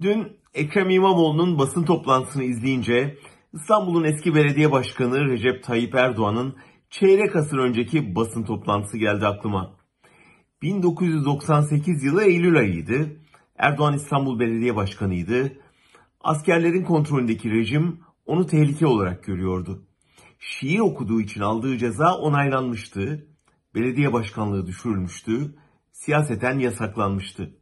Dün Ekrem İmamoğlu'nun basın toplantısını izleyince İstanbul'un eski belediye başkanı Recep Tayyip Erdoğan'ın çeyrek asır önceki basın toplantısı geldi aklıma. 1998 yılı Eylül ayıydı. Erdoğan İstanbul Belediye Başkanı'ydı. Askerlerin kontrolündeki rejim onu tehlike olarak görüyordu. Şiir okuduğu için aldığı ceza onaylanmıştı. Belediye başkanlığı düşürülmüştü. Siyaseten yasaklanmıştı.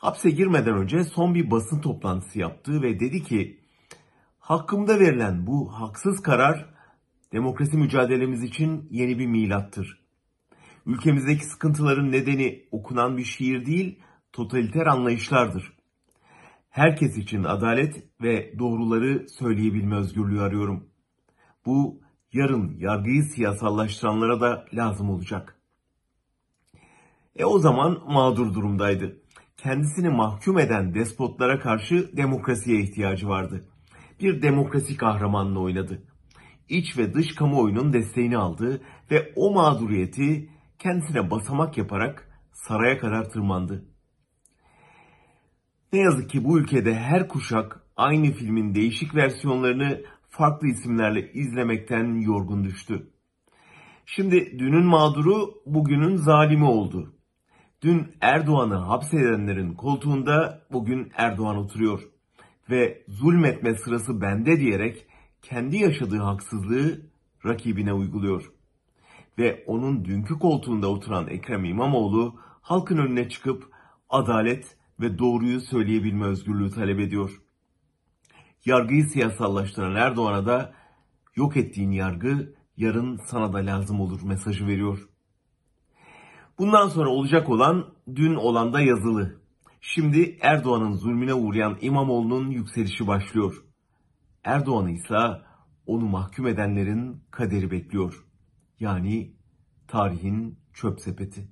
Hapse girmeden önce son bir basın toplantısı yaptı ve dedi ki hakkımda verilen bu haksız karar demokrasi mücadelemiz için yeni bir milattır. Ülkemizdeki sıkıntıların nedeni okunan bir şiir değil, totaliter anlayışlardır. Herkes için adalet ve doğruları söyleyebilme özgürlüğü arıyorum. Bu yarın yargıyı siyasallaştıranlara da lazım olacak. E o zaman mağdur durumdaydı. Kendisini mahkum eden despotlara karşı demokrasiye ihtiyacı vardı. Bir demokrasi kahramanını oynadı. İç ve dış kamuoyunun desteğini aldı ve o mağduriyeti kendisine basamak yaparak saraya kadar tırmandı. Ne yazık ki bu ülkede her kuşak aynı filmin değişik versiyonlarını farklı isimlerle izlemekten yorgun düştü. Şimdi dünün mağduru bugünün zalimi oldu. Dün Erdoğan'ı hapsedenlerin koltuğunda bugün Erdoğan oturuyor. Ve zulmetme sırası bende diyerek kendi yaşadığı haksızlığı rakibine uyguluyor. Ve onun dünkü koltuğunda oturan Ekrem İmamoğlu halkın önüne çıkıp adalet ve doğruyu söyleyebilme özgürlüğü talep ediyor. Yargıyı siyasallaştıran Erdoğan'a da yok ettiğin yargı yarın sana da lazım olur mesajı veriyor. Bundan sonra olacak olan dün olan da yazılı. Şimdi Erdoğan'ın zulmüne uğrayan İmamoğlu'nun yükselişi başlıyor. Erdoğan'ı ise onu mahkum edenlerin kaderi bekliyor. Yani tarihin çöp sepeti.